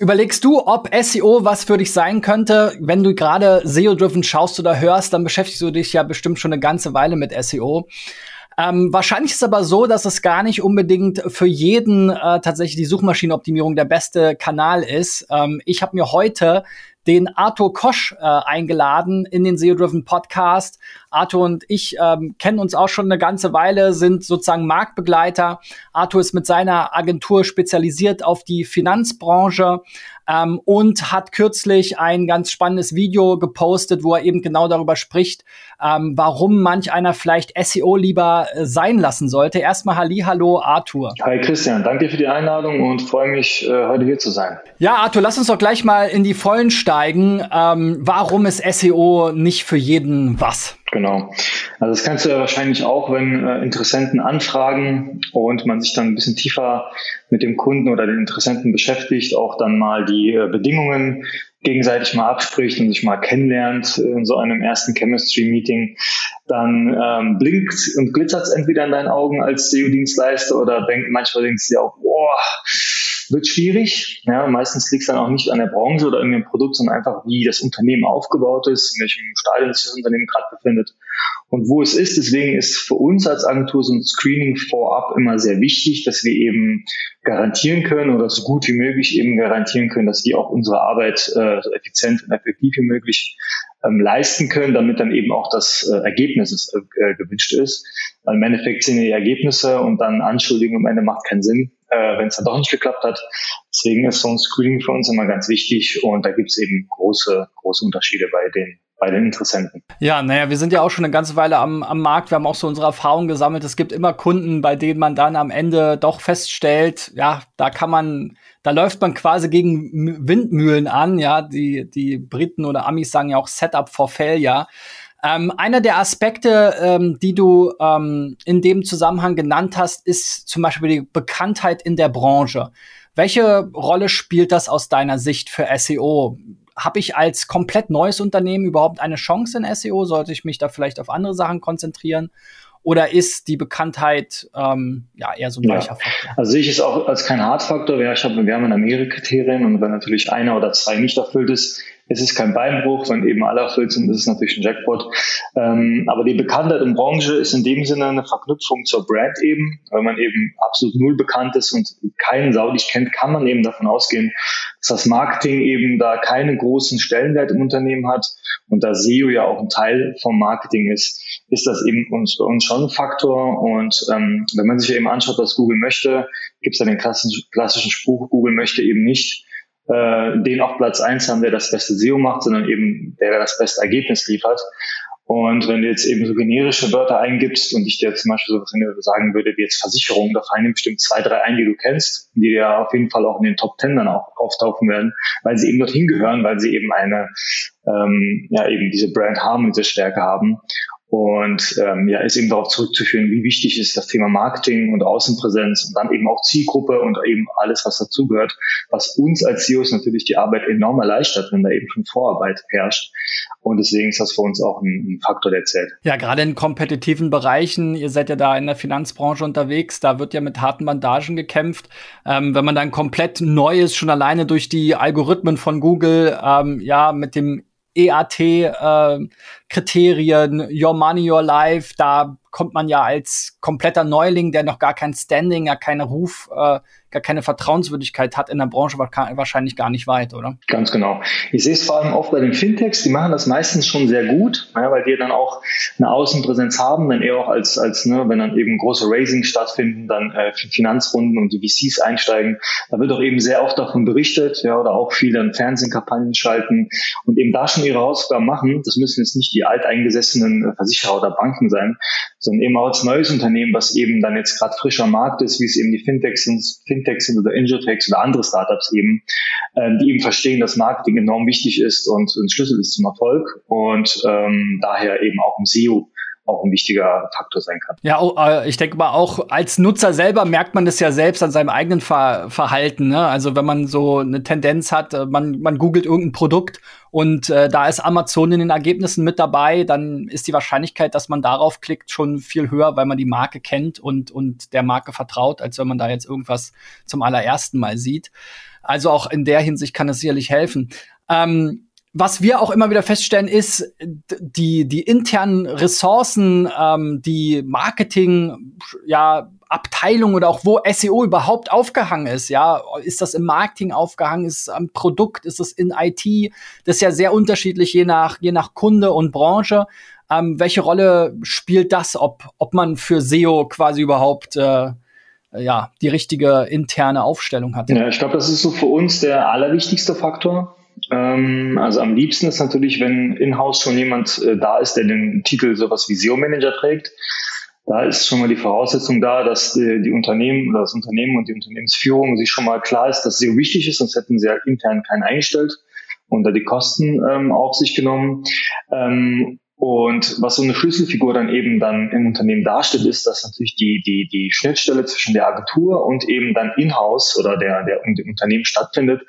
Überlegst du, ob SEO was für dich sein könnte? Wenn du gerade SEO-driven schaust oder hörst, dann beschäftigst du dich ja bestimmt schon eine ganze Weile mit SEO. Ähm, wahrscheinlich ist aber so, dass es gar nicht unbedingt für jeden äh, tatsächlich die Suchmaschinenoptimierung der beste Kanal ist. Ähm, ich habe mir heute den Arthur Kosch äh, eingeladen in den SEO-Driven Podcast. Arthur und ich ähm, kennen uns auch schon eine ganze Weile, sind sozusagen Marktbegleiter. Arthur ist mit seiner Agentur spezialisiert auf die Finanzbranche ähm, und hat kürzlich ein ganz spannendes Video gepostet, wo er eben genau darüber spricht, ähm, warum manch einer vielleicht SEO lieber äh, sein lassen sollte. Erstmal Halli, hallo Arthur. Hi Christian, danke für die Einladung und freue mich, äh, heute hier zu sein. Ja, Arthur, lass uns doch gleich mal in die Vollen steigen. Ähm, warum ist SEO nicht für jeden was? Genau. Also das kannst du ja wahrscheinlich auch, wenn äh, Interessenten anfragen und man sich dann ein bisschen tiefer mit dem Kunden oder den Interessenten beschäftigt, auch dann mal die äh, Bedingungen gegenseitig mal abspricht und sich mal kennenlernt in so einem ersten Chemistry-Meeting, dann ähm, blinkt und glitzert es entweder in deinen Augen als SEO-Dienstleister oder denk, manchmal denkst du dir auch, boah, wird schwierig. Ja, meistens liegt es dann auch nicht an der Branche oder irgendeinem Produkt, sondern einfach, wie das Unternehmen aufgebaut ist, in welchem Stadium sich das Unternehmen gerade befindet und wo es ist. Deswegen ist für uns als Agentur so ein Screening vorab immer sehr wichtig, dass wir eben garantieren können oder so gut wie möglich eben garantieren können, dass wir auch unsere Arbeit äh, so effizient und effektiv wie möglich ähm, leisten können, damit dann eben auch das äh, Ergebnis äh, gewünscht ist. Weil im Endeffekt sind die Ergebnisse und dann Anschuldigungen am Ende macht keinen Sinn, äh, wenn es dann doch nicht geklappt hat. Deswegen ist so ein Screening für uns immer ganz wichtig und da gibt es eben große, große Unterschiede bei den bei den Interessenten. Ja, naja, wir sind ja auch schon eine ganze Weile am, am Markt. Wir haben auch so unsere Erfahrungen gesammelt. Es gibt immer Kunden, bei denen man dann am Ende doch feststellt, ja, da kann man, da läuft man quasi gegen Windmühlen an. Ja, die, die Briten oder Amis sagen ja auch Setup for Failure. Ähm, einer der Aspekte, ähm, die du ähm, in dem Zusammenhang genannt hast, ist zum Beispiel die Bekanntheit in der Branche. Welche Rolle spielt das aus deiner Sicht für SEO? Habe ich als komplett neues Unternehmen überhaupt eine Chance in SEO? Sollte ich mich da vielleicht auf andere Sachen konzentrieren? Oder ist die Bekanntheit ähm, ja eher so ein weicher ja. Faktor? Also sehe ich es auch als kein Hardfaktor. Ja, ich habe, wir haben mehrere Kriterien und wenn natürlich einer oder zwei nicht erfüllt ist, es ist kein Beinbruch, wenn eben alle erfüllt sind, ist es natürlich ein Jackpot. Ähm, aber die Bekanntheit in Branche ist in dem Sinne eine Verknüpfung zur Brand eben. Wenn man eben absolut null bekannt ist und keinen Sau dich kennt, kann man eben davon ausgehen, dass das Marketing eben da keinen großen Stellenwert im Unternehmen hat. Und da SEO ja auch ein Teil vom Marketing ist, ist das eben uns, bei uns schon ein Faktor. Und ähm, wenn man sich eben anschaut, was Google möchte, gibt es ja den klassischen, klassischen Spruch, Google möchte eben nicht äh, den auf Platz eins haben, der das beste SEO macht, sondern eben der das beste Ergebnis liefert. Und wenn du jetzt eben so generische Wörter eingibst und ich dir zum Beispiel sowas sagen würde, wie jetzt Versicherung, da fallen bestimmt zwei, drei ein, die du kennst, die dir auf jeden Fall auch in den Top Ten dann auch auftauchen werden, weil sie eben dorthin gehören, weil sie eben eine, ähm, ja, eben diese Brand haben, diese Stärke haben. Und ähm, ja, ist eben darauf zurückzuführen, wie wichtig ist das Thema Marketing und Außenpräsenz und dann eben auch Zielgruppe und eben alles, was dazugehört, was uns als CEOs natürlich die Arbeit enorm erleichtert, wenn da eben schon Vorarbeit herrscht. Und deswegen ist das für uns auch ein, ein Faktor, der zählt. Ja, gerade in kompetitiven Bereichen, ihr seid ja da in der Finanzbranche unterwegs, da wird ja mit harten Bandagen gekämpft. Ähm, wenn man dann komplett neu ist, schon alleine durch die Algorithmen von Google, ähm, ja, mit dem EAT-Kriterien, äh, Your Money, Your Life, da kommt man ja als kompletter Neuling, der noch gar kein Standing, ja keine Ruf, äh, gar keine Vertrauenswürdigkeit hat in der Branche, wahrscheinlich gar nicht weit, oder? Ganz genau. Ich sehe es vor allem oft bei den Fintechs, die machen das meistens schon sehr gut, ja, weil die dann auch eine Außenpräsenz haben, dann eher auch als, als ne, wenn dann eben große Raisings stattfinden, dann äh, Finanzrunden und die VCs einsteigen. Da wird auch eben sehr oft davon berichtet, ja, oder auch viele Fernsehkampagnen schalten und eben da schon ihre Hausaufgaben machen. Das müssen jetzt nicht die alteingesessenen Versicherer oder Banken sein, sondern eben auch als neues Unternehmen, was eben dann jetzt gerade frischer Markt ist, wie es eben die Fintechs sind, Fintechs sind oder Injotechs oder andere Startups eben, ähm, die eben verstehen, dass Marketing enorm wichtig ist und ein Schlüssel ist zum Erfolg und ähm, daher eben auch im SEO auch ein wichtiger Faktor sein kann. Ja, äh, ich denke mal auch als Nutzer selber merkt man das ja selbst an seinem eigenen Ver Verhalten. Ne? Also wenn man so eine Tendenz hat, äh, man, man googelt irgendein Produkt und äh, da ist Amazon in den Ergebnissen mit dabei, dann ist die Wahrscheinlichkeit, dass man darauf klickt, schon viel höher, weil man die Marke kennt und, und der Marke vertraut, als wenn man da jetzt irgendwas zum allerersten Mal sieht. Also auch in der Hinsicht kann es sicherlich helfen. Ähm, was wir auch immer wieder feststellen, ist, die, die internen Ressourcen, ähm, die Marketing, ja, Abteilung oder auch wo SEO überhaupt aufgehangen ist. Ja, ist das im Marketing aufgehangen? Ist es am Produkt? Ist es in IT? Das ist ja sehr unterschiedlich je nach, je nach Kunde und Branche. Ähm, welche Rolle spielt das, ob, ob man für SEO quasi überhaupt äh, ja, die richtige interne Aufstellung hat? Ja, ich glaube, das ist so für uns der allerwichtigste Faktor. Ähm, also am liebsten ist natürlich, wenn in-house schon jemand äh, da ist, der den Titel sowas wie SEO-Manager trägt. Da ist schon mal die Voraussetzung da, dass die, die, Unternehmen oder das Unternehmen und die Unternehmensführung sich schon mal klar ist, dass SEO wichtig ist, sonst hätten sie ja intern keinen eingestellt und da die Kosten ähm, auf sich genommen. Ähm, und was so eine Schlüsselfigur dann eben dann im Unternehmen darstellt, ist, dass natürlich die, die, die Schnittstelle zwischen der Agentur und eben dann in-house oder der, der dem Unternehmen stattfindet.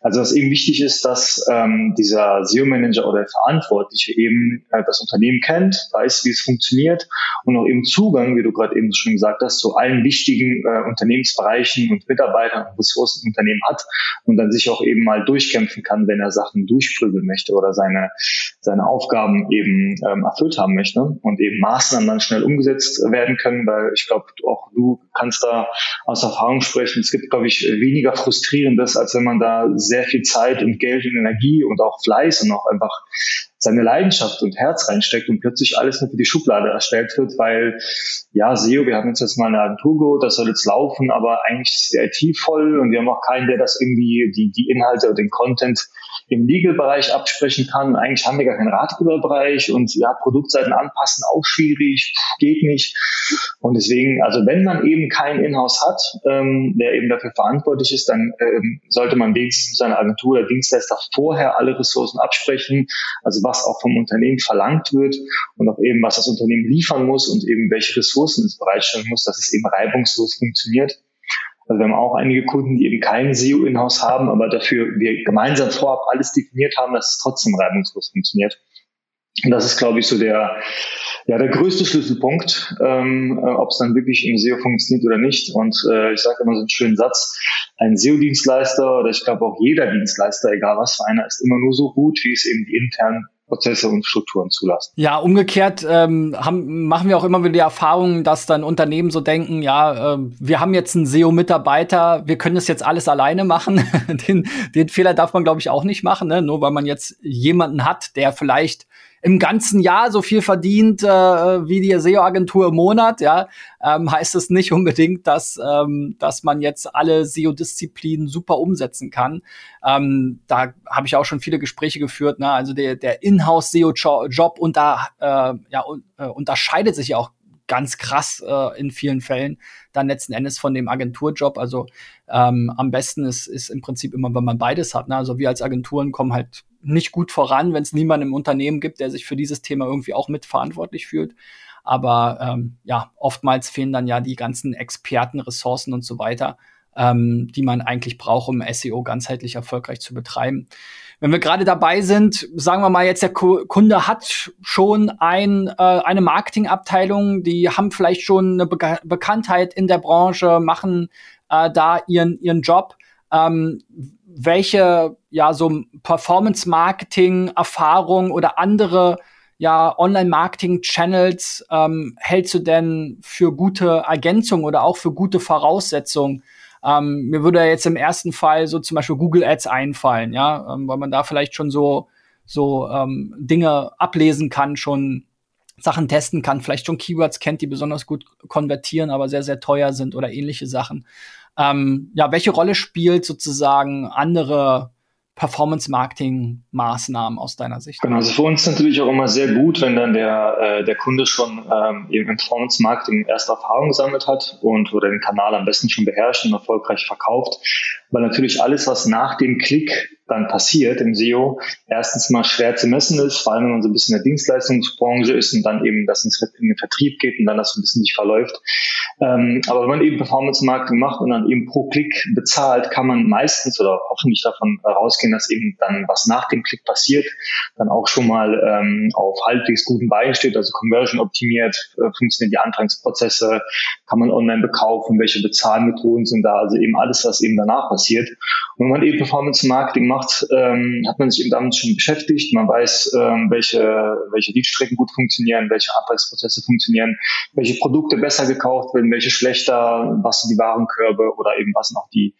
Also was eben wichtig ist, dass ähm, dieser SEO-Manager oder Verantwortliche eben äh, das Unternehmen kennt, weiß, wie es funktioniert und auch eben Zugang, wie du gerade eben schon gesagt hast, zu allen wichtigen äh, Unternehmensbereichen und Mitarbeitern und Ressourcen im Unternehmen hat und dann sich auch eben mal durchkämpfen kann, wenn er Sachen durchprügeln möchte oder seine, seine Aufgaben eben ähm, erfüllt haben möchte und eben Maßnahmen dann schnell umgesetzt werden können, weil ich glaube, auch du kannst da aus Erfahrung sprechen. Es gibt, glaube ich, weniger Frustrierendes, als wenn man da sehr viel Zeit und Geld und Energie und auch Fleiß und auch einfach seine Leidenschaft und Herz reinsteckt und plötzlich alles nur für die Schublade erstellt wird, weil ja, SEO, wir haben jetzt, jetzt mal eine Agentur geholt, das soll jetzt laufen, aber eigentlich ist die IT voll und wir haben auch keinen, der das irgendwie, die, die Inhalte oder den Content im Legal-Bereich absprechen kann. Eigentlich haben wir gar keinen Ratgeberbereich und ja, Produktseiten anpassen auch schwierig, geht nicht. Und deswegen, also wenn man eben kein Inhouse hat, ähm, der eben dafür verantwortlich ist, dann ähm, sollte man wenigstens mit seiner Agentur oder Dienstleister vorher alle Ressourcen absprechen, also was auch vom Unternehmen verlangt wird und auch eben, was das Unternehmen liefern muss und eben welche Ressourcen es bereitstellen muss, dass es eben reibungslos funktioniert. Also wir haben auch einige Kunden, die eben kein SEO in-house haben, aber dafür wir gemeinsam vorab alles definiert haben, dass es trotzdem reibungslos funktioniert. Und das ist, glaube ich, so der, ja, der größte Schlüsselpunkt, ähm, äh, ob es dann wirklich im SEO funktioniert oder nicht. Und äh, ich sage immer so einen schönen Satz, ein SEO-Dienstleister oder ich glaube auch jeder Dienstleister, egal was für einer, ist immer nur so gut, wie es eben die internen Prozesse und Strukturen zulassen. Ja, umgekehrt ähm, haben, machen wir auch immer wieder die Erfahrung, dass dann Unternehmen so denken, ja, äh, wir haben jetzt einen SEO-Mitarbeiter, wir können das jetzt alles alleine machen. den, den Fehler darf man, glaube ich, auch nicht machen, ne? nur weil man jetzt jemanden hat, der vielleicht im ganzen Jahr so viel verdient äh, wie die SEO-Agentur im Monat, ja, ähm, heißt es nicht unbedingt, dass, ähm, dass man jetzt alle SEO-Disziplinen super umsetzen kann. Ähm, da habe ich auch schon viele Gespräche geführt. Ne? Also der, der Inhouse-SEO-Job und da äh, ja, äh, unterscheidet sich ja auch ganz krass äh, in vielen Fällen dann letzten Endes von dem Agenturjob. Also ähm, am besten ist, ist im Prinzip immer, wenn man beides hat. Ne? Also wir als Agenturen kommen halt nicht gut voran, wenn es niemanden im Unternehmen gibt, der sich für dieses Thema irgendwie auch mitverantwortlich fühlt. Aber ähm, ja, oftmals fehlen dann ja die ganzen Experten, Ressourcen und so weiter, ähm, die man eigentlich braucht, um SEO ganzheitlich erfolgreich zu betreiben. Wenn wir gerade dabei sind, sagen wir mal jetzt, der Kunde hat schon ein, äh, eine Marketingabteilung, die haben vielleicht schon eine Be Bekanntheit in der Branche, machen äh, da ihren, ihren Job. Ähm, welche ja so Performance-Marketing-Erfahrung oder andere ja Online-Marketing-Channels ähm, hältst du denn für gute Ergänzung oder auch für gute Voraussetzungen? Ähm, mir würde jetzt im ersten Fall so zum Beispiel Google Ads einfallen, ja, ähm, weil man da vielleicht schon so so ähm, Dinge ablesen kann, schon Sachen testen kann, vielleicht schon Keywords kennt, die besonders gut konvertieren, aber sehr sehr teuer sind oder ähnliche Sachen. Ähm, ja, welche Rolle spielt sozusagen andere Performance-Marketing-Maßnahmen aus deiner Sicht? Genau, also für uns natürlich auch immer sehr gut, wenn dann der, äh, der Kunde schon ähm, im Performance-Marketing erste Erfahrung gesammelt hat und oder den Kanal am besten schon beherrscht und erfolgreich verkauft, weil natürlich alles, was nach dem Klick dann passiert im SEO, erstens mal schwer zu messen ist, vor allem wenn man so ein bisschen in der Dienstleistungsbranche ist und dann eben das in den Vertrieb geht und dann das so ein bisschen sich verläuft. Ähm, aber wenn man eben Performance-Marketing macht und dann eben pro Klick bezahlt, kann man meistens oder hoffentlich davon rausgehen, dass eben dann was nach dem Klick passiert, dann auch schon mal ähm, auf halbwegs guten Beinen steht, also Conversion optimiert, äh, funktionieren die Antragsprozesse, kann man online bekaufen, welche Bezahlmethoden sind da, also eben alles, was eben danach passiert. Und wenn man eben Performance-Marketing macht, ähm, hat man sich eben damit schon beschäftigt, man weiß, ähm, welche, welche Leadstrecken gut funktionieren, welche Antragsprozesse funktionieren, welche Produkte besser gekauft werden, welche schlechter, was sind die Warenkörbe oder eben was noch die,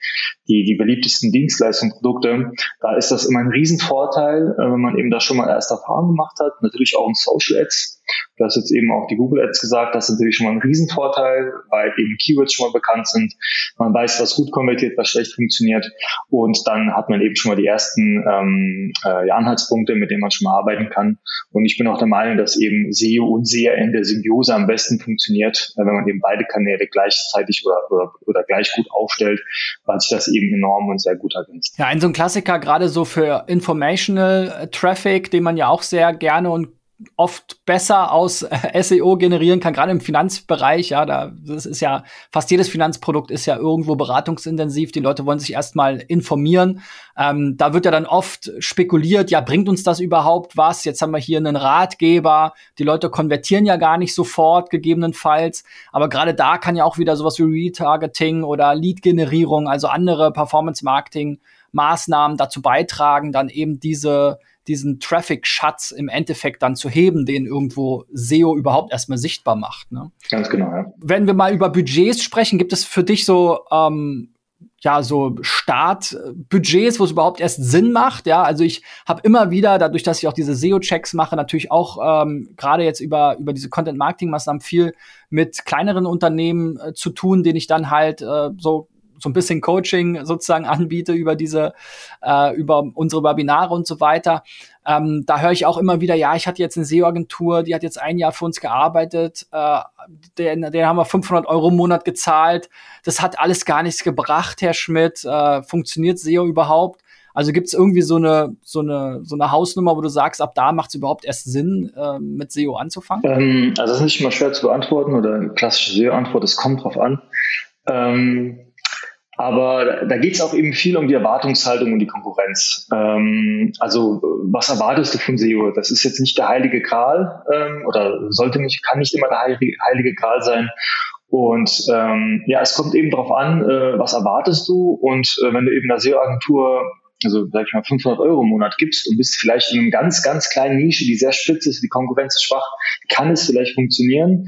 die, die beliebtesten Dienstleistungsprodukte. Da ist das immer ein Riesenvorteil, äh, wenn man eben da schon mal erste Erfahrungen gemacht hat. Natürlich auch in Social Ads. Du hast jetzt eben auch die Google Ads gesagt, das ist natürlich schon mal ein Riesenvorteil, weil eben Keywords schon mal bekannt sind. Man weiß, was gut konvertiert, was schlecht funktioniert. Und dann hat man eben schon mal die ersten ähm, äh, Anhaltspunkte, mit denen man schon mal arbeiten kann. Und ich bin auch der Meinung, dass eben SEO und in der Symbiose am besten funktioniert, wenn man eben beide Kanäle gleichzeitig oder, oder, oder gleich gut aufstellt, weil sich das eben enorm und sehr gut ergänzt. Ja, ein so ein Klassiker gerade so für Informational Traffic, den man ja auch sehr gerne und oft besser aus äh, SEO generieren kann, gerade im Finanzbereich. Ja, da das ist ja fast jedes Finanzprodukt ist ja irgendwo beratungsintensiv. Die Leute wollen sich erstmal informieren. Ähm, da wird ja dann oft spekuliert, ja, bringt uns das überhaupt was? Jetzt haben wir hier einen Ratgeber. Die Leute konvertieren ja gar nicht sofort, gegebenenfalls. Aber gerade da kann ja auch wieder sowas wie Retargeting oder Lead-Generierung, also andere Performance-Marketing-Maßnahmen dazu beitragen, dann eben diese diesen Traffic-Schatz im Endeffekt dann zu heben, den irgendwo SEO überhaupt erstmal sichtbar macht. Ne? Ganz genau, ja. Wenn wir mal über Budgets sprechen, gibt es für dich so ähm, ja so Startbudgets, wo es überhaupt erst Sinn macht. Ja, also ich habe immer wieder, dadurch, dass ich auch diese SEO-Checks mache, natürlich auch ähm, gerade jetzt über über diese Content-Marketing-Maßnahmen viel mit kleineren Unternehmen äh, zu tun, denen ich dann halt äh, so so ein bisschen Coaching sozusagen anbiete über diese, äh, über unsere Webinare und so weiter. Ähm, da höre ich auch immer wieder, ja, ich hatte jetzt eine SEO-Agentur, die hat jetzt ein Jahr für uns gearbeitet, äh, den, den haben wir 500 Euro im Monat gezahlt. Das hat alles gar nichts gebracht, Herr Schmidt. Äh, funktioniert SEO überhaupt? Also gibt es irgendwie so eine, so, eine, so eine Hausnummer, wo du sagst, ab da macht es überhaupt erst Sinn, äh, mit SEO anzufangen? Ähm, also das ist nicht immer schwer zu beantworten oder eine klassische SEO-Antwort, es kommt drauf an. Ähm, aber da geht es auch eben viel um die Erwartungshaltung und die Konkurrenz. Ähm, also was erwartest du von SEO? Das ist jetzt nicht der heilige Gral ähm, oder sollte nicht, kann nicht immer der heilige, Gral sein. Und ähm, ja, es kommt eben darauf an, äh, was erwartest du und äh, wenn du eben einer SEO-Agentur also sag ich mal 500 Euro im Monat gibst und bist vielleicht in einer ganz, ganz kleinen Nische, die sehr spitz ist, die Konkurrenz ist schwach, kann es vielleicht funktionieren.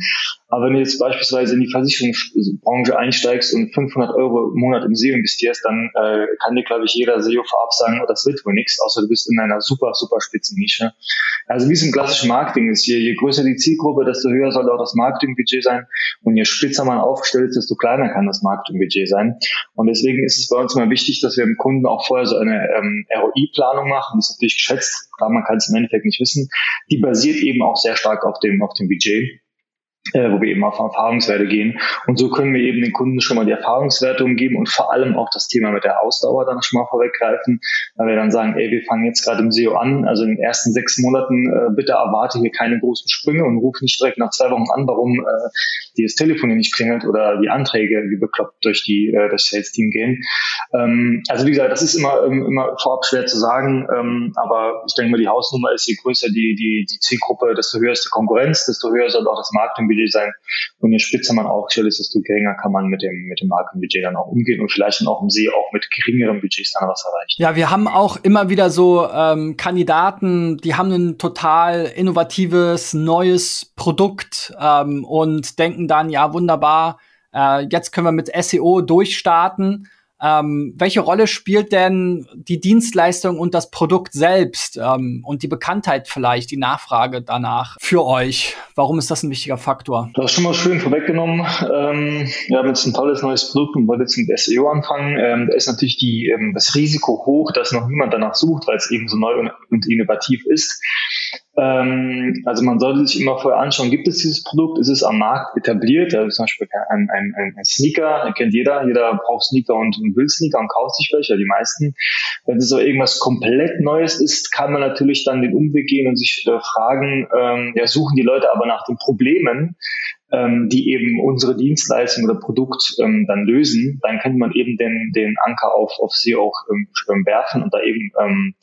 Aber wenn du jetzt beispielsweise in die Versicherungsbranche einsteigst und 500 Euro im Monat im SEO investierst, dann äh, kann dir, glaube ich, jeder SEO vorab sagen, oh, das wird wohl nichts, außer du bist in einer super, super spitzen Nische. Also wie es im klassischen Marketing ist, je, je größer die Zielgruppe, desto höher soll auch das Marketingbudget sein und je spitzer man aufgestellt ist, desto kleiner kann das Marketingbudget sein. Und deswegen ist es bei uns immer wichtig, dass wir dem Kunden auch vorher so eine ähm, ROI-Planung machen, die ist natürlich geschätzt, klar, man kann es im Endeffekt nicht wissen. Die basiert eben auch sehr stark auf dem, auf dem Budget äh, wo wir eben auf Erfahrungswerte gehen. Und so können wir eben den Kunden schon mal die Erfahrungswerte umgeben und vor allem auch das Thema mit der Ausdauer dann schon mal vorweggreifen, weil wir dann sagen, ey, wir fangen jetzt gerade im SEO an, also in den ersten sechs Monaten äh, bitte erwarte hier keine großen Sprünge und ruf nicht direkt nach zwei Wochen an, warum äh, die das Telefon hier nicht klingelt oder die Anträge wie bekloppt durch die äh, das Sales-Team gehen. Ähm, also wie gesagt, das ist immer ähm, immer vorab schwer zu sagen, ähm, aber ich denke mal, die Hausnummer ist, je größer die, die, die Zielgruppe, desto höher ist die Konkurrenz, desto höher soll auch das Marketing Marketingbudget sein. Und je spitzer man aufgestellt ist, desto geringer kann man mit dem, mit dem Marketingbudget dann auch umgehen und vielleicht dann auch im See auch mit geringeren Budgets dann was erreichen. Ja, wir haben auch immer wieder so ähm, Kandidaten, die haben ein total innovatives, neues Produkt ähm, und denken dann, ja, wunderbar, äh, jetzt können wir mit SEO durchstarten ähm, welche Rolle spielt denn die Dienstleistung und das Produkt selbst ähm, und die Bekanntheit vielleicht, die Nachfrage danach für euch? Warum ist das ein wichtiger Faktor? Das ist schon mal schön vorweggenommen. Ähm, wir haben jetzt ein tolles neues Produkt und wollen jetzt mit SEO anfangen. Ähm, da ist natürlich die, ähm, das Risiko hoch, dass noch niemand danach sucht, weil es eben so neu und, und innovativ ist. Ähm, also man sollte sich immer vorher anschauen, gibt es dieses Produkt, ist es am Markt etabliert? Also zum Beispiel ein, ein, ein, Sneaker, kennt jeder, jeder braucht Sneaker und, will Sneaker und kauft sich welche, die meisten. Wenn es so irgendwas komplett Neues ist, kann man natürlich dann den Umweg gehen und sich äh, fragen, ähm, ja, suchen die Leute aber nach den Problemen, ähm, die eben unsere Dienstleistung oder Produkt ähm, dann lösen, dann könnte man eben den, den Anker auf, auf sie auch ähm, werfen und da eben ähm,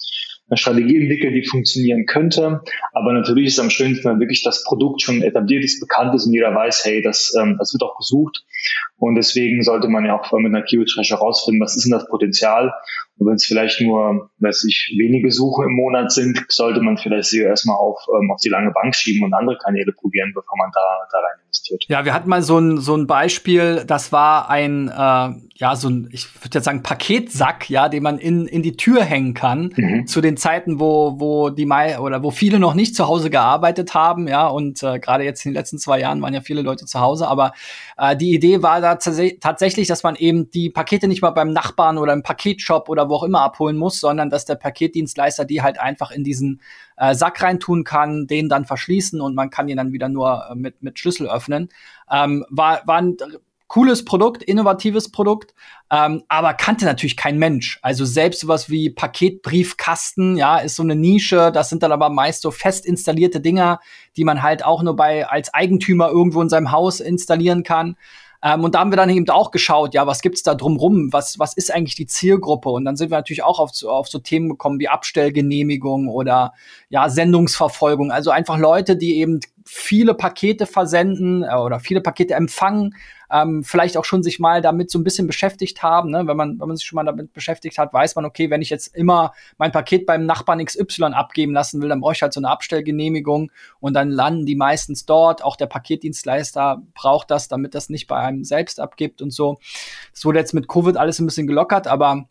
eine Strategie entwickeln, die funktionieren könnte. Aber natürlich ist es am schönsten, wenn wirklich das Produkt schon etabliert ist, bekannt ist und jeder weiß, hey, das, ähm, das wird auch gesucht. Und deswegen sollte man ja auch mit einer Keyword-Recherche herausfinden, was ist denn das Potenzial wenn es vielleicht nur, weiß ich, wenige Suchen im Monat sind, sollte man vielleicht SEO erstmal auf, ähm, auf die lange Bank schieben und andere Kanäle probieren, bevor man da, da rein investiert. Ja, wir hatten mal so ein, so ein Beispiel, das war ein, äh, ja, so ein, ich würde jetzt sagen, Paketsack, ja, den man in, in die Tür hängen kann, mhm. zu den Zeiten, wo, wo die Mai oder wo viele noch nicht zu Hause gearbeitet haben, ja, und äh, gerade jetzt in den letzten zwei Jahren waren ja viele Leute zu Hause, aber äh, die Idee war da tatsächlich, dass man eben die Pakete nicht mal beim Nachbarn oder im Paketshop oder wo auch immer abholen muss, sondern dass der Paketdienstleister die halt einfach in diesen äh, Sack reintun kann, den dann verschließen und man kann ihn dann wieder nur äh, mit, mit Schlüssel öffnen. Ähm, war, war ein cooles Produkt, innovatives Produkt, ähm, aber kannte natürlich kein Mensch. Also selbst sowas wie Paketbriefkasten, ja, ist so eine Nische. Das sind dann aber meist so fest installierte Dinger, die man halt auch nur bei als Eigentümer irgendwo in seinem Haus installieren kann. Ähm, und da haben wir dann eben auch geschaut, ja, was gibt's da drumrum? Was, was ist eigentlich die Zielgruppe? Und dann sind wir natürlich auch auf, auf so Themen gekommen wie Abstellgenehmigung oder ja, Sendungsverfolgung. Also einfach Leute, die eben viele Pakete versenden äh, oder viele Pakete empfangen, ähm, vielleicht auch schon sich mal damit so ein bisschen beschäftigt haben. Ne? Wenn, man, wenn man sich schon mal damit beschäftigt hat, weiß man, okay, wenn ich jetzt immer mein Paket beim Nachbarn XY abgeben lassen will, dann brauche ich halt so eine Abstellgenehmigung und dann landen die meistens dort. Auch der Paketdienstleister braucht das, damit das nicht bei einem selbst abgibt und so. Das wurde jetzt mit Covid alles ein bisschen gelockert, aber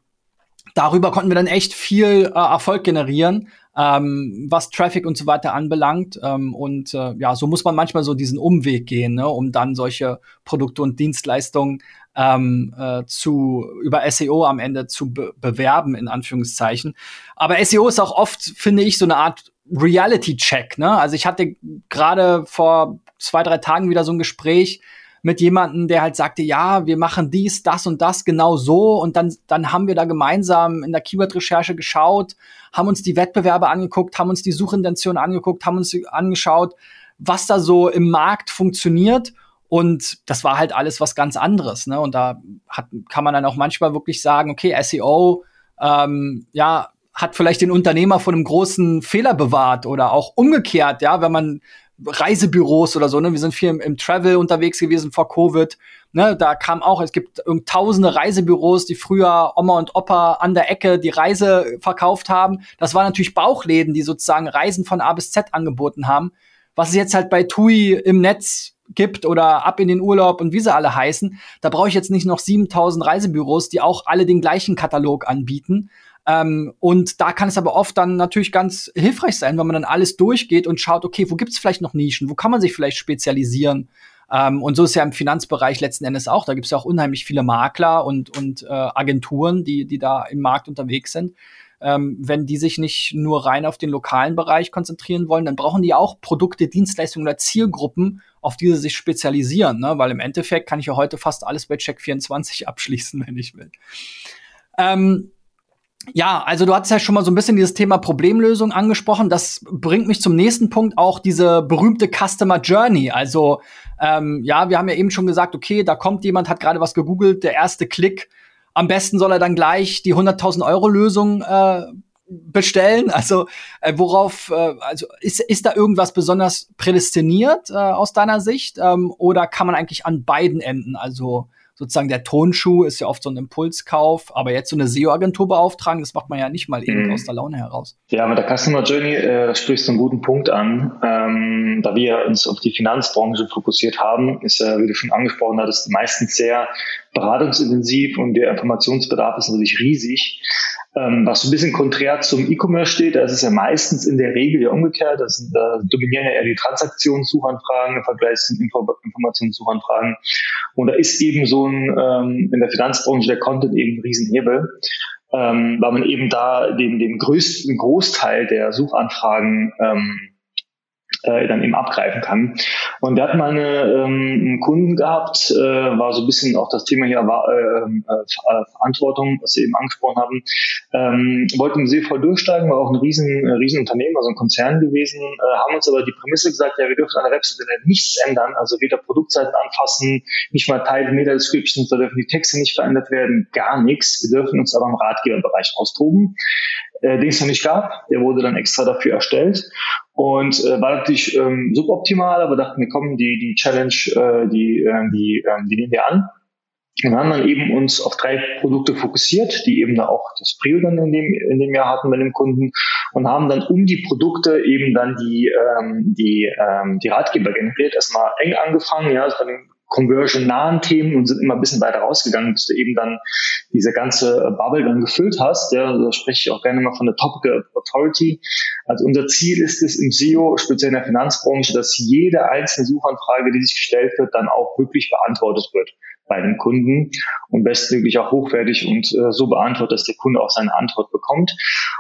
darüber konnten wir dann echt viel äh, Erfolg generieren ähm, was Traffic und so weiter anbelangt. Ähm, und äh, ja, so muss man manchmal so diesen Umweg gehen, ne, um dann solche Produkte und Dienstleistungen ähm, äh, zu über SEO am Ende zu be bewerben in Anführungszeichen. Aber SEO ist auch oft, finde ich, so eine Art Reality-Check. Ne? Also ich hatte gerade vor zwei drei Tagen wieder so ein Gespräch mit jemandem, der halt sagte, ja, wir machen dies, das und das genau so und dann, dann haben wir da gemeinsam in der Keyword-Recherche geschaut, haben uns die Wettbewerbe angeguckt, haben uns die Suchintention angeguckt, haben uns angeschaut, was da so im Markt funktioniert und das war halt alles was ganz anderes. Ne? Und da hat, kann man dann auch manchmal wirklich sagen, okay, SEO, ähm, ja, hat vielleicht den Unternehmer von einem großen Fehler bewahrt oder auch umgekehrt, ja, wenn man Reisebüros oder so, ne? Wir sind viel im, im, Travel unterwegs gewesen vor Covid. Ne? Da kam auch, es gibt tausende Reisebüros, die früher Oma und Opa an der Ecke die Reise verkauft haben. Das waren natürlich Bauchläden, die sozusagen Reisen von A bis Z angeboten haben. Was es jetzt halt bei TUI im Netz gibt oder ab in den Urlaub und wie sie alle heißen, da brauche ich jetzt nicht noch 7000 Reisebüros, die auch alle den gleichen Katalog anbieten, ähm, und da kann es aber oft dann natürlich ganz hilfreich sein, wenn man dann alles durchgeht und schaut, okay, wo gibt es vielleicht noch Nischen, wo kann man sich vielleicht spezialisieren. Ähm, und so ist ja im Finanzbereich letzten Endes auch. Da gibt es ja auch unheimlich viele Makler und, und äh, Agenturen, die, die da im Markt unterwegs sind. Ähm, wenn die sich nicht nur rein auf den lokalen Bereich konzentrieren wollen, dann brauchen die auch Produkte, Dienstleistungen oder Zielgruppen, auf die sie sich spezialisieren. Ne? Weil im Endeffekt kann ich ja heute fast alles bei Check24 abschließen, wenn ich will. Ähm, ja, also du hattest ja schon mal so ein bisschen dieses Thema Problemlösung angesprochen. Das bringt mich zum nächsten Punkt, auch diese berühmte Customer Journey. Also ähm, ja, wir haben ja eben schon gesagt, okay, da kommt jemand, hat gerade was gegoogelt, der erste Klick. Am besten soll er dann gleich die 100.000 Euro Lösung äh, bestellen. Also äh, worauf, äh, also ist, ist da irgendwas besonders prädestiniert äh, aus deiner Sicht? Ähm, oder kann man eigentlich an beiden enden? Also sozusagen der Tonschuh ist ja oft so ein Impulskauf, aber jetzt so eine SEO-Agentur beauftragen, das macht man ja nicht mal eben mhm. aus der Laune heraus. Ja, mit der Customer Journey äh, sprichst du einen guten Punkt an. Ähm, da wir uns auf die Finanzbranche fokussiert haben, ist, äh, wie du schon angesprochen hattest, meistens sehr beratungsintensiv und der Informationsbedarf ist natürlich riesig. Ähm, was so ein bisschen konträr zum E-Commerce steht, da ist es ja meistens in der Regel ja umgekehrt. Das sind, da dominieren ja eher die Transaktionssuchanfragen im Vergleich zu Info Informationssuchanfragen. Und da ist eben so ein, ähm, in der Finanzbranche der Content eben ein Riesenhebel, ähm, weil man eben da den, den größten Großteil der Suchanfragen ähm, äh, dann eben abgreifen kann. Und wir hatten mal eine, ähm, einen Kunden gehabt, äh, war so ein bisschen auch das Thema hier war äh, ähm, äh, Verantwortung, was Sie eben angesprochen haben, ähm, wollten sehr voll durchsteigen, war auch ein riesen, äh, riesen Unternehmen, also ein Konzern gewesen, äh, haben uns aber die Prämisse gesagt, ja, wir dürfen an der Webseite nichts ändern, also weder Produktseiten anfassen, nicht mal Teile Meta-Descriptions, da dürfen die Texte nicht verändert werden, gar nichts. Wir dürfen uns aber im Ratgeberbereich austoben äh, den es noch nicht gab. Der wurde dann extra dafür erstellt und äh, war natürlich ähm, suboptimal, aber dachten wir, komm, die, die Challenge, äh, die, äh, die, äh, die nehmen wir an. Und haben dann eben uns auf drei Produkte fokussiert, die eben da auch das Prio dann in dem, in dem Jahr hatten bei dem Kunden und haben dann um die Produkte eben dann die, ähm, die, ähm, die Ratgeber generiert. Erstmal eng angefangen, ja, also bei den conversion-nahen Themen und sind immer ein bisschen weiter rausgegangen, bis du eben dann diese ganze Bubble dann gefüllt hast. Ja, da spreche ich auch gerne mal von der Topical Authority. Also unser Ziel ist es im SEO, speziell in der Finanzbranche, dass jede einzelne Suchanfrage, die sich gestellt wird, dann auch wirklich beantwortet wird bei dem Kunden und bestmöglich auch hochwertig und äh, so beantwortet, dass der Kunde auch seine Antwort bekommt.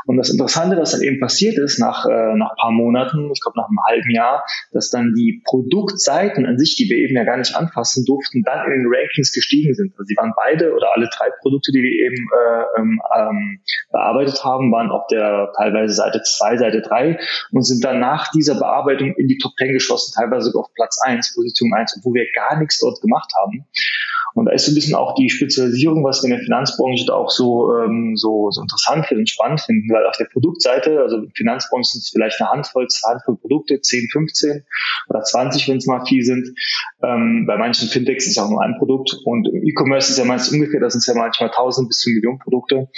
Und das Interessante, was dann eben passiert ist nach, äh, nach paar Monaten, ich glaube nach einem halben Jahr, dass dann die Produktseiten an sich, die wir eben ja gar nicht anfassen durften, dann in den Rankings gestiegen sind. Also sie waren beide oder alle drei Produkte, die wir eben äh, ähm, ähm bearbeitet haben, waren auf der teilweise Seite 2, Seite 3 und sind dann nach dieser Bearbeitung in die Top 10 geschossen, teilweise sogar auf Platz 1, Position 1, obwohl wir gar nichts dort gemacht haben. Und da ist so ein bisschen auch die Spezialisierung, was wir in der Finanzbranche da auch so, ähm, so, so interessant finden und spannend finden, weil auf der Produktseite, also Finanzbranche sind es vielleicht eine Handvoll, Handvoll Produkte, 10, 15 oder 20, wenn es mal viel sind. Ähm, bei manchen Fintechs ist es auch nur ein Produkt und E-Commerce ist ja meist ungefähr, da sind ja manchmal 1000 bis zu Millionen Produkte.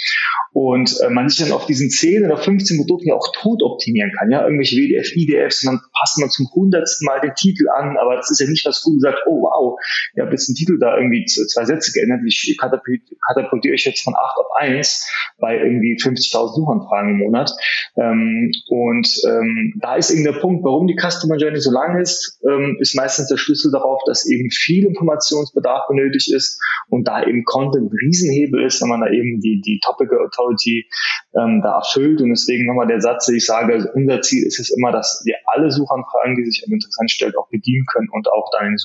Und äh, man sich dann auf diesen 10 oder 15 Produkten ja auch tot optimieren kann, ja, irgendwelche WDF, IDFs und dann passt man zum hundertsten Mal den Titel an, aber das ist ja nicht, was Google sagt, oh wow, ihr habt einen Titel da irgendwie zwei Sätze geändert, ich katapultiere euch jetzt von 8 auf 1 bei irgendwie 50.000 Suchanfragen im Monat. Ähm, und ähm, da ist eben der Punkt, warum die Customer Journey so lang ist, ähm, ist meistens der Schlüssel darauf, dass eben viel Informationsbedarf benötigt ist und da eben Content ein Riesenhebel ist, wenn man da eben die, die Topical Authority ähm, da erfüllt. Und deswegen nochmal der Satz, ich sage, also unser Ziel ist es immer, dass wir alle Suchanfragen, die sich interessant stellen, auch bedienen können und auch dann in den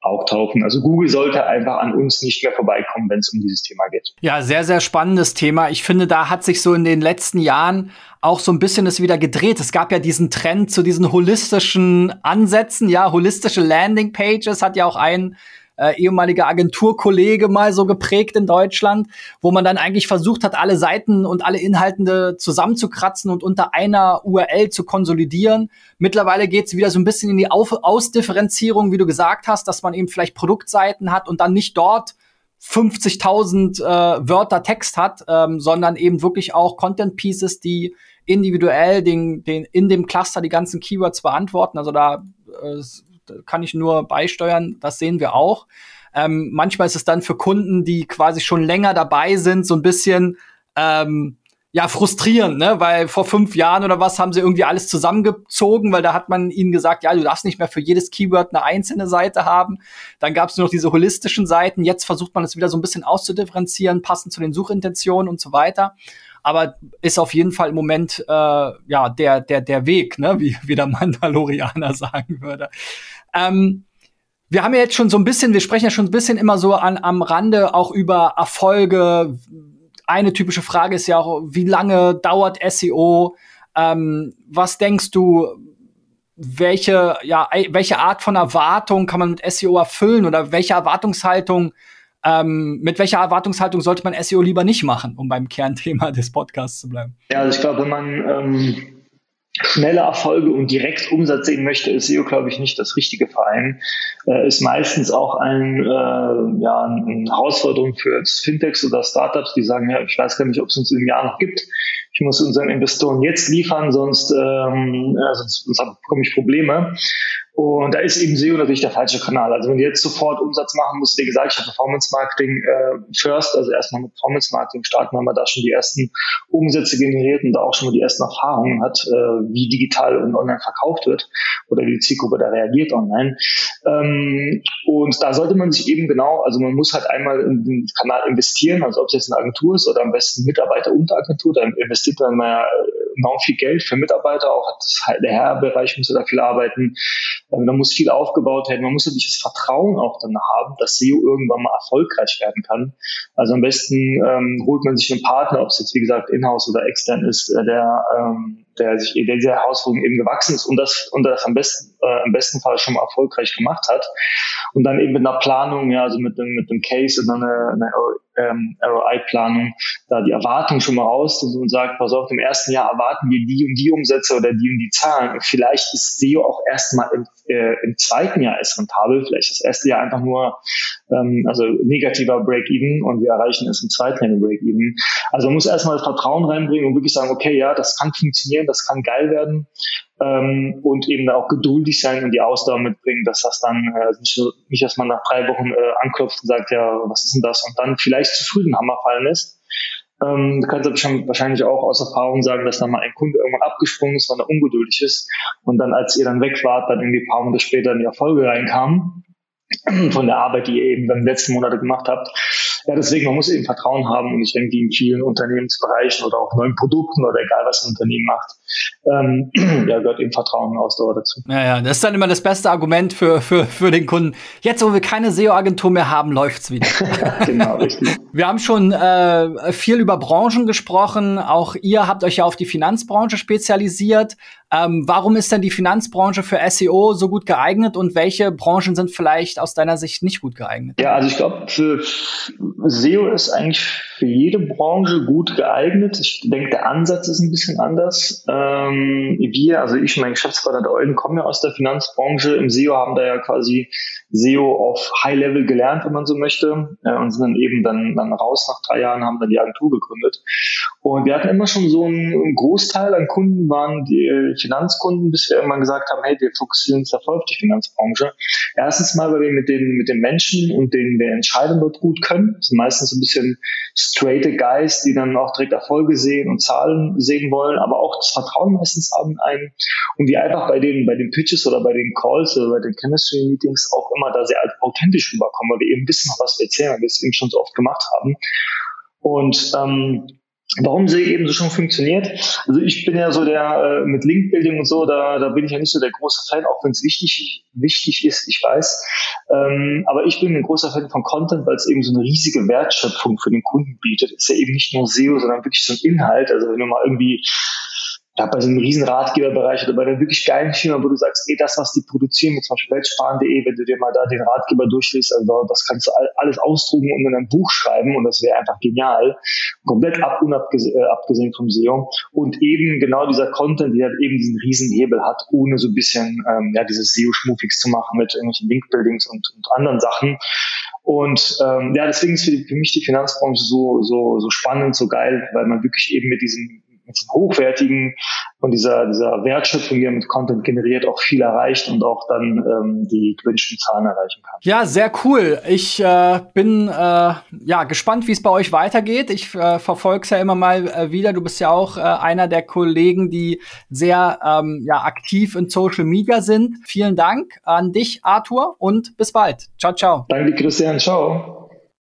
auftauchen. Also Google sollte einfach an uns nicht mehr vorbeikommen, wenn es um dieses Thema geht. Ja, sehr, sehr spannendes Thema. Ich finde, da hat sich so in den letzten Jahren auch so ein bisschen es wieder gedreht. Es gab ja diesen Trend zu diesen holistischen Ansätzen, ja, holistische Landing Pages hat ja auch ein äh, ehemaliger Agenturkollege mal so geprägt in Deutschland, wo man dann eigentlich versucht hat, alle Seiten und alle Inhaltende zusammenzukratzen und unter einer URL zu konsolidieren. Mittlerweile geht es wieder so ein bisschen in die Auf Ausdifferenzierung, wie du gesagt hast, dass man eben vielleicht Produktseiten hat und dann nicht dort 50.000 äh, Wörter Text hat, ähm, sondern eben wirklich auch Content Pieces, die individuell den, den in dem Cluster die ganzen Keywords beantworten. Also da äh, kann ich nur beisteuern, das sehen wir auch. Ähm, manchmal ist es dann für Kunden, die quasi schon länger dabei sind, so ein bisschen ähm, ja frustrierend, ne? Weil vor fünf Jahren oder was haben sie irgendwie alles zusammengezogen, weil da hat man ihnen gesagt, ja, du darfst nicht mehr für jedes Keyword eine einzelne Seite haben. Dann gab es nur noch diese holistischen Seiten. Jetzt versucht man es wieder so ein bisschen auszudifferenzieren, passend zu den Suchintentionen und so weiter aber ist auf jeden Fall im Moment äh, ja der der der Weg, ne, wie wie der Mandalorianer sagen würde. Ähm, wir haben ja jetzt schon so ein bisschen, wir sprechen ja schon ein bisschen immer so an, am Rande auch über Erfolge. Eine typische Frage ist ja auch, wie lange dauert SEO? Ähm, was denkst du, welche, ja, welche Art von Erwartung kann man mit SEO erfüllen oder welche Erwartungshaltung, ähm, mit welcher Erwartungshaltung sollte man SEO lieber nicht machen, um beim Kernthema des Podcasts zu bleiben? Ja, also ich glaube, wenn man ähm schnelle Erfolge und direkt Umsatz sehen möchte, ist SEO, glaube ich, nicht das richtige Verein. Äh, ist meistens auch ein, äh, ja, eine Herausforderung für Fintechs oder Startups, die sagen, ja, ich weiß gar nicht, ob es uns im Jahr noch gibt. Ich muss unseren Investoren jetzt liefern, sonst, ähm, ja, sonst, sonst bekomme ich Probleme. Und da ist eben SEO natürlich der falsche Kanal. Also wenn du jetzt sofort Umsatz machen musst, wie gesagt, ich habe Performance Marketing äh, first, also erstmal mit Performance Marketing starten, weil man da schon die ersten Umsätze generiert und da auch schon mal die ersten Erfahrungen hat, äh, wie digital und online verkauft wird oder wie die Zielgruppe da reagiert online. Ähm, und da sollte man sich eben genau, also man muss halt einmal in den Kanal investieren, also ob es jetzt eine Agentur ist oder am besten Mitarbeiter und Agentur, da investiert man mal enorm viel Geld für Mitarbeiter, auch das, der Herrbereich muss da viel arbeiten, ähm, da muss viel aufgebaut werden, man muss natürlich das Vertrauen auch dann haben, dass SEO irgendwann mal erfolgreich werden kann. Also am besten ähm, holt man sich einen Partner, ob es jetzt wie gesagt in-house oder extern ist, äh, der ähm, der sich der dieser Herausforderung eben gewachsen ist und das und das am besten äh, im besten Fall schon mal erfolgreich gemacht hat und dann eben mit einer Planung, ja, also mit einem mit einem Case und dann eine, eine ähm, ROI-Planung da die Erwartung schon mal raus und sagt, pass auf, im ersten Jahr erwarten wir die und die Umsätze oder die und die Zahlen. Vielleicht ist SEO auch erstmal im, äh, im zweiten Jahr erst rentabel, vielleicht das erste Jahr einfach nur ähm, also negativer Break-Even und wir erreichen es im zweiten Jahr Break-Even. Also man muss erstmal das Vertrauen reinbringen und wirklich sagen, okay, ja, das kann funktionieren, das kann geil werden ähm, und eben auch geduldig sein und die Ausdauer mitbringen, dass das dann äh, nicht, so, nicht, dass man nach drei Wochen äh, anklopft und sagt, ja, was ist denn das? Und dann vielleicht zu früh den Hammer fallen lässt. Ähm, du kannst aber wahrscheinlich auch aus Erfahrung sagen, dass dann mal ein Kunde irgendwann abgesprungen ist, weil er ungeduldig ist und dann, als ihr dann weg wart, dann irgendwie ein paar Monate später in die Erfolge reinkamen von der Arbeit, die ihr eben dann letzten Monate gemacht habt. Ja, deswegen, man muss eben Vertrauen haben und ich denke, in vielen Unternehmensbereichen oder auch neuen Produkten oder egal, was ein Unternehmen macht, ähm, ja, gehört eben Vertrauen und Ausdauer dazu. Ja, ja, das ist dann immer das beste Argument für, für, für den Kunden. Jetzt, wo wir keine SEO-Agentur mehr haben, läuft's wieder. genau, richtig. Wir haben schon äh, viel über Branchen gesprochen. Auch ihr habt euch ja auf die Finanzbranche spezialisiert. Ähm, warum ist denn die Finanzbranche für SEO so gut geeignet und welche Branchen sind vielleicht aus deiner Sicht nicht gut geeignet? Ja, also ich glaube, SEO ist eigentlich für jede Branche gut geeignet. Ich denke, der Ansatz ist ein bisschen anders. Ähm, wir, also ich, mein Geschäftspartner der Eulen, kommen ja aus der Finanzbranche. Im SEO haben da ja quasi SEO auf High Level gelernt, wenn man so möchte, äh, und sind dann eben dann, dann raus nach drei Jahren, haben dann die Agentur gegründet. Und wir hatten immer schon so einen Großteil an Kunden waren die Finanzkunden, bis wir irgendwann gesagt haben, hey, wir fokussieren uns voll auf die Finanzbranche. Erstens mal, weil wir mit den, mit den Menschen und den, der Entscheidung dort gut können. Das sind meistens so ein bisschen straighte Guys, die dann auch direkt Erfolge sehen und Zahlen sehen wollen, aber auch das Vertrauen meistens haben ein und wir einfach bei den, bei den Pitches oder bei den Calls oder bei den Chemistry Meetings auch immer da sehr authentisch rüberkommen, weil wir eben wissen, was wir erzählen, weil wir es eben schon so oft gemacht haben. Und ähm, Warum sie eben so schon funktioniert? Also ich bin ja so der äh, mit Link-Building und so, da, da bin ich ja nicht so der große Fan, auch wenn es wichtig, wichtig ist, ich weiß. Ähm, aber ich bin ein großer Fan von Content, weil es eben so eine riesige Wertschöpfung für den Kunden bietet. Ist ja eben nicht nur SEO, sondern wirklich so ein Inhalt. Also wenn du mal irgendwie ja, bei so einem riesen Ratgeberbereich oder bei einer wirklich geilen Firma, wo du sagst, ey, das, was die produzieren, mit zum Beispiel weltsparen.de, wenn du dir mal da den Ratgeber durchliest, also das kannst du alles ausdrucken und in ein Buch schreiben und das wäre einfach genial. Komplett ab unabgesehen äh, abgesehen vom SEO. Und eben genau dieser Content, der eben diesen riesen Hebel hat, ohne so ein bisschen ähm, ja, dieses SEO-Schmufix zu machen mit irgendwelchen Link-Buildings und, und anderen Sachen. Und ähm, ja, deswegen ist für, die, für mich die Finanzbranche so, so, so spannend, so geil, weil man wirklich eben mit diesem mit hochwertigen und dieser, dieser Wertschöpfung, die er mit Content generiert, auch viel erreicht und auch dann ähm, die gewünschten Zahlen erreichen kann. Ja, sehr cool. Ich äh, bin äh, ja gespannt, wie es bei euch weitergeht. Ich äh, verfolge es ja immer mal äh, wieder. Du bist ja auch äh, einer der Kollegen, die sehr ähm, ja, aktiv in Social Media sind. Vielen Dank an dich, Arthur, und bis bald. Ciao, ciao. Danke, Christian. Ciao.